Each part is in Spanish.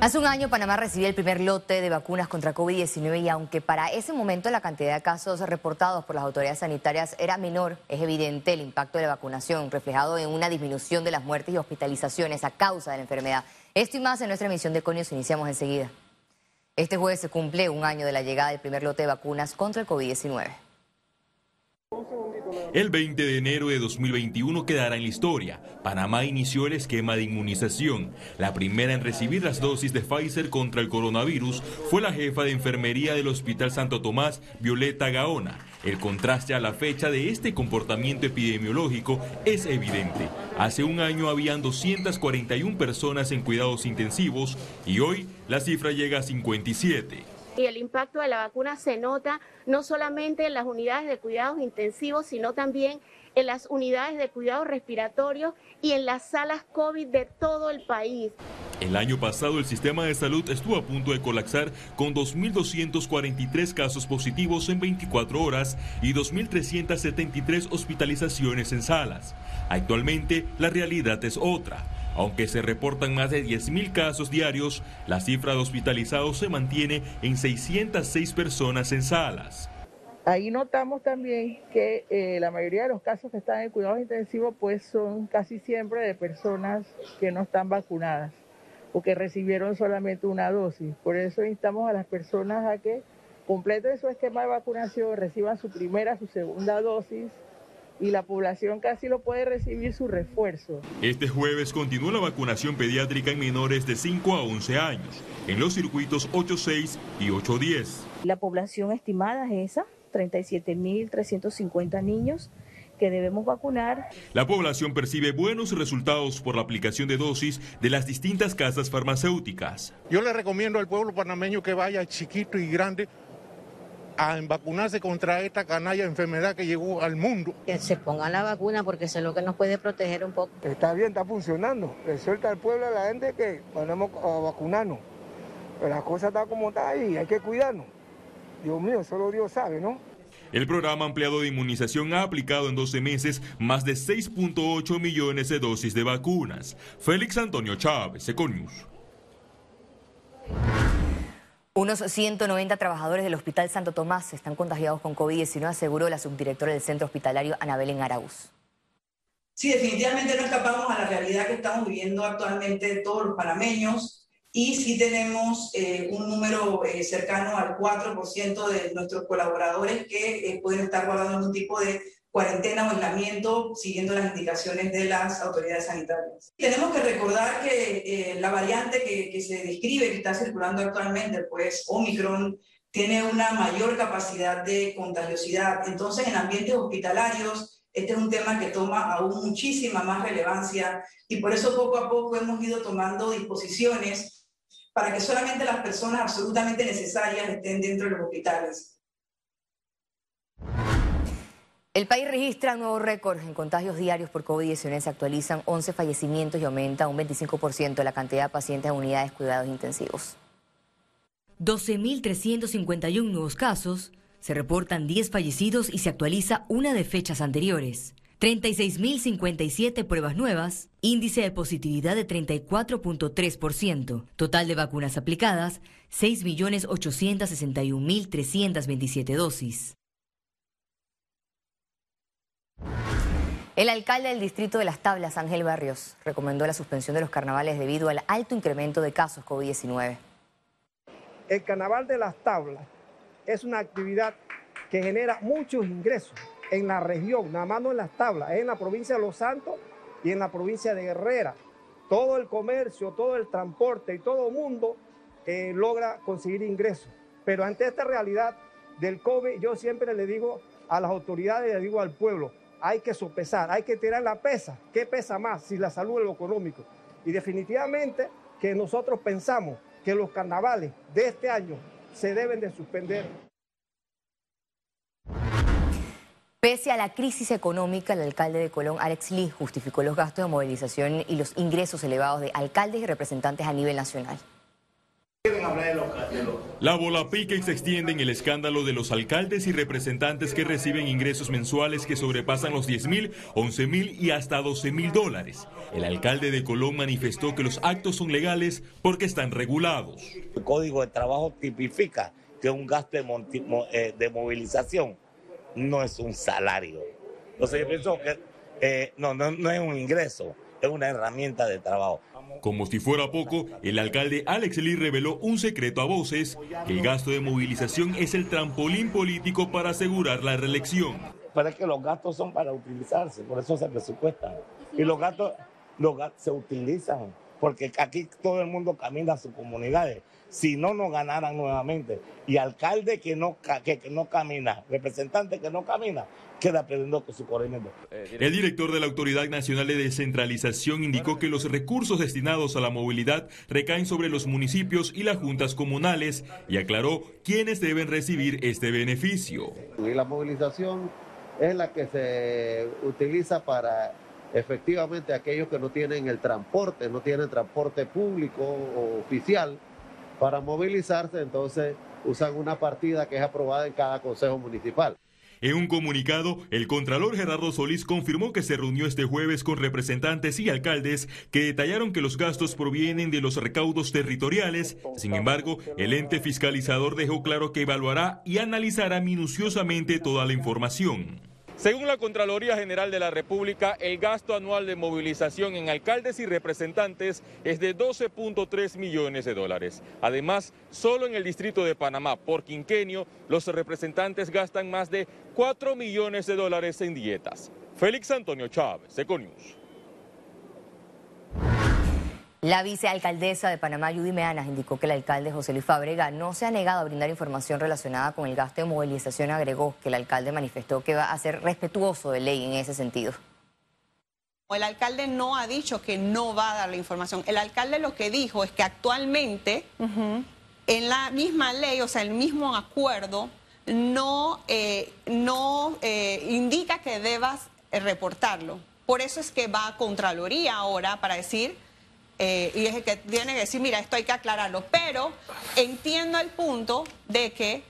Hace un año Panamá recibió el primer lote de vacunas contra COVID-19 y aunque para ese momento la cantidad de casos reportados por las autoridades sanitarias era menor, es evidente el impacto de la vacunación reflejado en una disminución de las muertes y hospitalizaciones a causa de la enfermedad. Esto y más en nuestra emisión de Conios iniciamos enseguida. Este jueves se cumple un año de la llegada del primer lote de vacunas contra el COVID-19. El 20 de enero de 2021 quedará en la historia. Panamá inició el esquema de inmunización. La primera en recibir las dosis de Pfizer contra el coronavirus fue la jefa de enfermería del Hospital Santo Tomás, Violeta Gaona. El contraste a la fecha de este comportamiento epidemiológico es evidente. Hace un año habían 241 personas en cuidados intensivos y hoy la cifra llega a 57 y el impacto de la vacuna se nota no solamente en las unidades de cuidados intensivos, sino también en las unidades de cuidados respiratorios y en las salas COVID de todo el país. El año pasado el sistema de salud estuvo a punto de colapsar con 2.243 casos positivos en 24 horas y 2.373 hospitalizaciones en salas. Actualmente la realidad es otra. Aunque se reportan más de 10.000 casos diarios, la cifra de hospitalizados se mantiene en 606 personas en salas. Ahí notamos también que eh, la mayoría de los casos que están en cuidados intensivos pues son casi siempre de personas que no están vacunadas o que recibieron solamente una dosis. Por eso instamos a las personas a que completen su esquema de vacunación, reciban su primera, su segunda dosis y la población casi lo puede recibir su refuerzo. Este jueves continúa la vacunación pediátrica en menores de 5 a 11 años, en los circuitos 8.6 y 8.10. La población estimada es esa, 37.350 niños que debemos vacunar. La población percibe buenos resultados por la aplicación de dosis de las distintas casas farmacéuticas. Yo le recomiendo al pueblo panameño que vaya chiquito y grande a vacunarse contra esta canalla enfermedad que llegó al mundo. Que se ponga la vacuna porque eso es lo que nos puede proteger un poco. Está bien, está funcionando. Le suelta al pueblo a la gente que ponemos a vacunarnos. Pero la cosa está como está ahí, hay que cuidarnos. Dios mío, solo Dios sabe, ¿no? El programa ampliado de inmunización ha aplicado en 12 meses más de 6.8 millones de dosis de vacunas. Félix Antonio Chávez, Econius. Unos 190 trabajadores del Hospital Santo Tomás están contagiados con COVID-19, aseguró la subdirectora del centro hospitalario Anabel Arauz. Sí, definitivamente no escapamos a la realidad que estamos viviendo actualmente todos los panameños y sí tenemos eh, un número eh, cercano al 4% de nuestros colaboradores que eh, pueden estar guardando algún tipo de cuarentena o aislamiento siguiendo las indicaciones de las autoridades sanitarias. Tenemos que recordar que eh, la variante que, que, se describe, que está circulando actualmente, pues Omicron, tiene una mayor capacidad de contagiosidad. Entonces, en ambientes hospitalarios, este es un tema que toma aún muchísima más relevancia y por eso poco a poco hemos ido tomando disposiciones para que solamente las personas absolutamente necesarias estén dentro de los hospitales. El país registra un nuevo récord en contagios diarios por COVID-19. Se actualizan 11 fallecimientos y aumenta un 25% la cantidad de pacientes en unidades de cuidados intensivos. 12.351 nuevos casos, se reportan 10 fallecidos y se actualiza una de fechas anteriores. 36.057 pruebas nuevas, índice de positividad de 34.3%, total de vacunas aplicadas 6.861.327 dosis. El alcalde del distrito de Las Tablas, Ángel Barrios, recomendó la suspensión de los carnavales debido al alto incremento de casos COVID-19. El carnaval de Las Tablas es una actividad que genera muchos ingresos en la región, nada más no en Las Tablas, es en la provincia de Los Santos y en la provincia de Herrera. Todo el comercio, todo el transporte y todo el mundo eh, logra conseguir ingresos. Pero ante esta realidad del COVID, yo siempre le digo a las autoridades, le digo al pueblo, hay que sopesar, hay que tirar la pesa. ¿Qué pesa más? Si la salud o lo económico. Y definitivamente que nosotros pensamos que los carnavales de este año se deben de suspender. Pese a la crisis económica, el alcalde de Colón, Alex Lee, justificó los gastos de movilización y los ingresos elevados de alcaldes y representantes a nivel nacional. La bola pica y se extiende en el escándalo de los alcaldes y representantes que reciben ingresos mensuales que sobrepasan los 10 mil, 11 mil y hasta 12 mil dólares. El alcalde de Colón manifestó que los actos son legales porque están regulados. El Código de Trabajo tipifica que un gasto de, eh, movilización no es un salario. Entonces yo pienso que eh, no, no, no es un ingreso, es una herramienta de trabajo. Como si fuera poco, el alcalde Alex Lee reveló un secreto a voces, el gasto de movilización es el trampolín político para asegurar la reelección. Pero es que los gastos son para utilizarse, por eso se presupuestan. Y los gastos, los gastos se utilizan, porque aquí todo el mundo camina a sus comunidades si no nos ganaran nuevamente. Y alcalde que no, que, no camina, representante que no camina, queda perdiendo con su corregimiento. El director de la Autoridad Nacional de Descentralización indicó que los recursos destinados a la movilidad recaen sobre los municipios y las juntas comunales y aclaró quiénes deben recibir este beneficio. Y la movilización es la que se utiliza para efectivamente aquellos que no tienen el transporte, no tienen transporte público o oficial para movilizarse, entonces usan una partida que es aprobada en cada consejo municipal. En un comunicado, el Contralor Gerardo Solís confirmó que se reunió este jueves con representantes y alcaldes que detallaron que los gastos provienen de los recaudos territoriales. Sin embargo, el ente fiscalizador dejó claro que evaluará y analizará minuciosamente toda la información. Según la Contraloría General de la República, el gasto anual de movilización en alcaldes y representantes es de 12.3 millones de dólares. Además, solo en el distrito de Panamá, por quinquenio, los representantes gastan más de 4 millones de dólares en dietas. Félix Antonio Chávez, Econius. La vicealcaldesa de Panamá, Judy Meanas, indicó que el alcalde José Luis Fabrega no se ha negado a brindar información relacionada con el gasto de movilización. Agregó que el alcalde manifestó que va a ser respetuoso de ley en ese sentido. El alcalde no ha dicho que no va a dar la información. El alcalde lo que dijo es que actualmente en la misma ley, o sea, el mismo acuerdo, no, eh, no eh, indica que debas reportarlo. Por eso es que va a Contraloría ahora para decir eh, y es el que tiene que decir, mira, esto hay que aclararlo. Pero entiendo el punto de que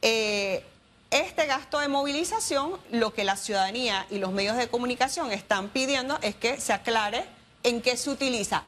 eh, este gasto de movilización, lo que la ciudadanía y los medios de comunicación están pidiendo es que se aclare en qué se utiliza.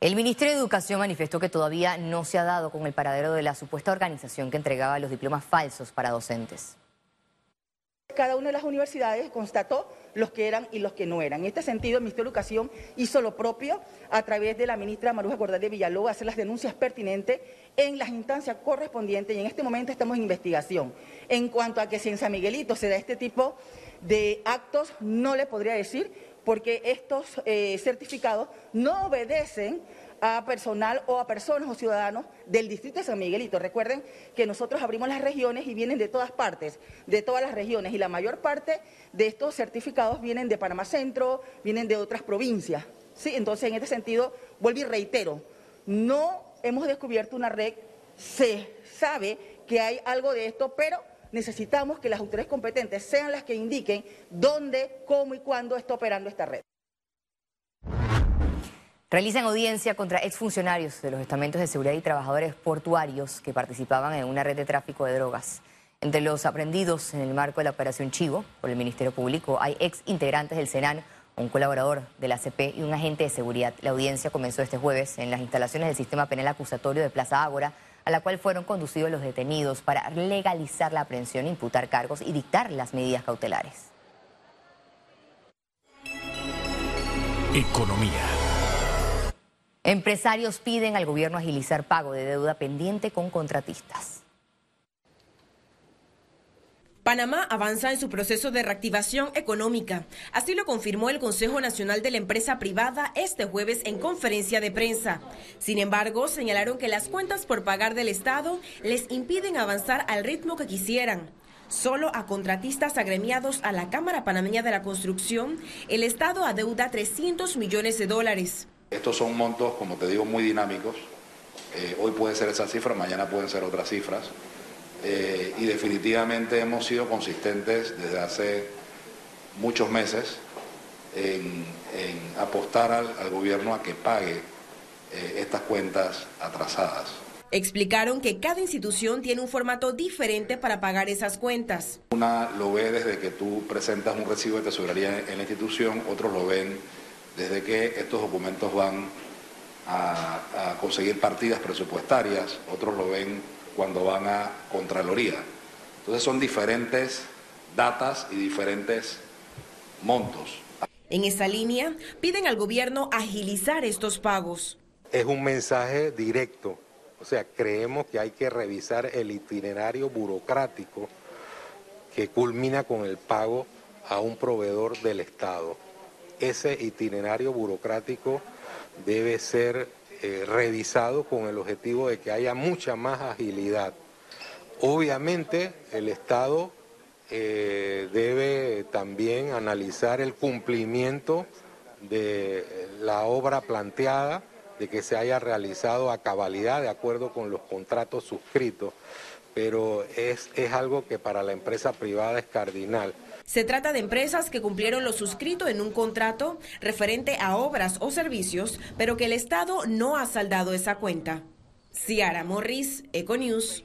El Ministerio de Educación manifestó que todavía no se ha dado con el paradero de la supuesta organización que entregaba los diplomas falsos para docentes. Cada una de las universidades constató los que eran y los que no eran. En este sentido, el Ministerio de Educación hizo lo propio a través de la ministra Maruja Gordal de Villalobos, hacer las denuncias pertinentes en las instancias correspondientes y en este momento estamos en investigación. En cuanto a que si en San Miguelito se da este tipo de actos, no le podría decir porque estos eh, certificados no obedecen a personal o a personas o ciudadanos del distrito de San Miguelito. Recuerden que nosotros abrimos las regiones y vienen de todas partes, de todas las regiones, y la mayor parte de estos certificados vienen de Panamá Centro, vienen de otras provincias. ¿sí? Entonces, en este sentido, vuelvo y reitero, no hemos descubierto una red, se sabe que hay algo de esto, pero necesitamos que las autoridades competentes sean las que indiquen dónde, cómo y cuándo está operando esta red. Realizan audiencia contra exfuncionarios de los estamentos de seguridad y trabajadores portuarios que participaban en una red de tráfico de drogas. Entre los aprendidos en el marco de la Operación Chivo por el Ministerio Público hay ex integrantes del Senan, un colaborador de la CP y un agente de seguridad. La audiencia comenzó este jueves en las instalaciones del sistema penal acusatorio de Plaza Ágora, a la cual fueron conducidos los detenidos para legalizar la aprehensión, imputar cargos y dictar las medidas cautelares. Economía. Empresarios piden al gobierno agilizar pago de deuda pendiente con contratistas. Panamá avanza en su proceso de reactivación económica. Así lo confirmó el Consejo Nacional de la Empresa Privada este jueves en conferencia de prensa. Sin embargo, señalaron que las cuentas por pagar del Estado les impiden avanzar al ritmo que quisieran. Solo a contratistas agremiados a la Cámara Panameña de la Construcción, el Estado adeuda 300 millones de dólares. Estos son montos, como te digo, muy dinámicos. Eh, hoy puede ser esa cifra, mañana pueden ser otras cifras. Eh, y definitivamente hemos sido consistentes desde hace muchos meses en, apostar al, gobierno a que pague eh, estas cuentas atrasadas. Explicaron que cada institución tiene un formato diferente para pagar esas cuentas. Una lo ve desde que tú presentas un recibo de tesorería en la institución, otros lo ven desde que estos documentos van a, a conseguir partidas presupuestarias, otros lo ven cuando van a Contraloría. Entonces son diferentes datas y diferentes montos. En esa línea, piden al gobierno agilizar estos pagos. Es un mensaje directo o sea, creemos que hay que revisar el itinerario burocrático que culmina con el pago a un proveedor del Estado. Ese itinerario burocrático debe ser eh, revisado con el objetivo de que haya mucha más agilidad. Obviamente el Estado eh, debe también analizar el cumplimiento de la obra planteada de que se haya realizado a cabalidad de acuerdo con los contratos suscritos, pero es, es algo que para la empresa privada es cardinal. Se trata de empresas que cumplieron lo suscrito en un contrato referente a obras o servicios, pero que el Estado no ha saldado esa cuenta. Ciara Morris, Econews.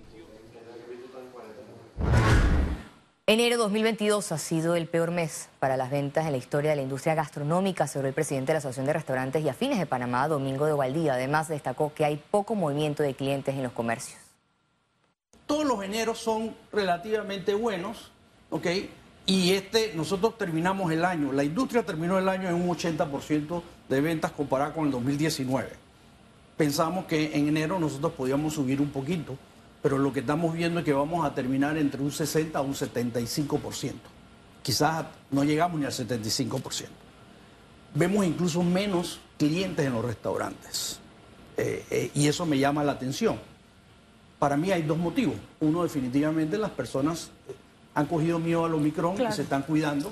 Enero 2022 ha sido el peor mes para las ventas en la historia de la industria gastronómica, según el presidente de la Asociación de Restaurantes y Afines de Panamá, Domingo de Valdía. Además, destacó que hay poco movimiento de clientes en los comercios. Todos los eneros son relativamente buenos, ¿ok? Y este, nosotros terminamos el año, la industria terminó el año en un 80% de ventas comparado con el 2019. Pensamos que en enero nosotros podíamos subir un poquito pero lo que estamos viendo es que vamos a terminar entre un 60 a un 75%. Quizás no llegamos ni al 75%. Vemos incluso menos clientes en los restaurantes eh, eh, y eso me llama la atención. Para mí hay dos motivos. Uno, definitivamente las personas han cogido miedo al Omicron y se están cuidando.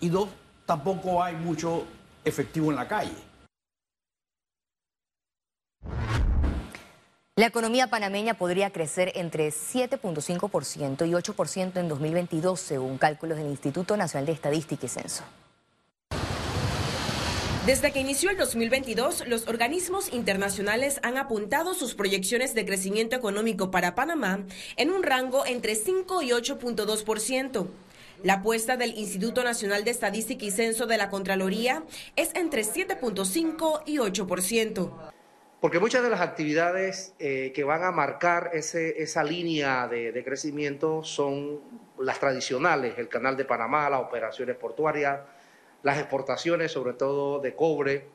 Y dos, tampoco hay mucho efectivo en la calle. La economía panameña podría crecer entre 7.5% y 8% en 2022, según cálculos del Instituto Nacional de Estadística y Censo. Desde que inició el 2022, los organismos internacionales han apuntado sus proyecciones de crecimiento económico para Panamá en un rango entre 5 y 8.2%. La apuesta del Instituto Nacional de Estadística y Censo de la Contraloría es entre 7.5 y 8%. Porque muchas de las actividades eh, que van a marcar esa línea de, crecimiento son las tradicionales, el canal de Panamá, las operaciones portuarias, las exportaciones, sobre todo de cobre,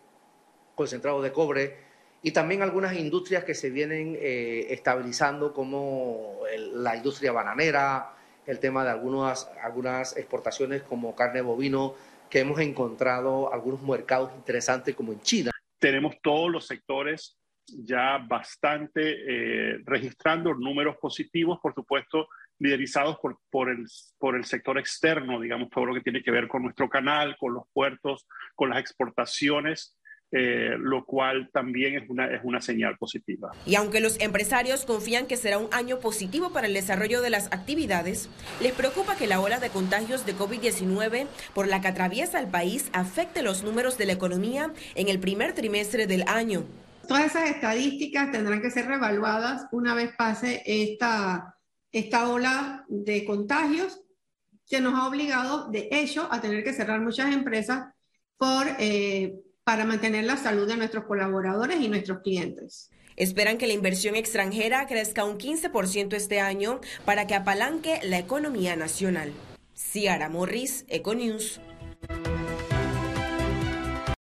concentrado de cobre, y también algunas industrias que se vienen eh, estabilizando como la industria bananera, el tema de algunas, algunas exportaciones como carne bovino, que hemos encontrado algunos mercados interesantes como en China. Tenemos todos los sectores ya bastante eh, registrando números positivos, por supuesto, liderizados por, el, por el sector externo, digamos, todo lo que tiene que ver con nuestro canal, con los puertos, con las exportaciones. Eh, lo cual también es una, es una señal positiva. Y aunque los empresarios confían que será un año positivo para el desarrollo de las actividades, les preocupa que la ola de contagios de COVID-19 por la que atraviesa el país afecte los números de la economía en el primer trimestre del año. Todas esas estadísticas tendrán que ser revaluadas una vez pase esta, esta ola de contagios que nos ha obligado, de hecho, a tener que cerrar muchas empresas por, eh, para mantener la salud de nuestros colaboradores y nuestros clientes. Esperan que la inversión extranjera crezca un 15% este año para que apalanque la economía nacional. Ciara Morris, Econews.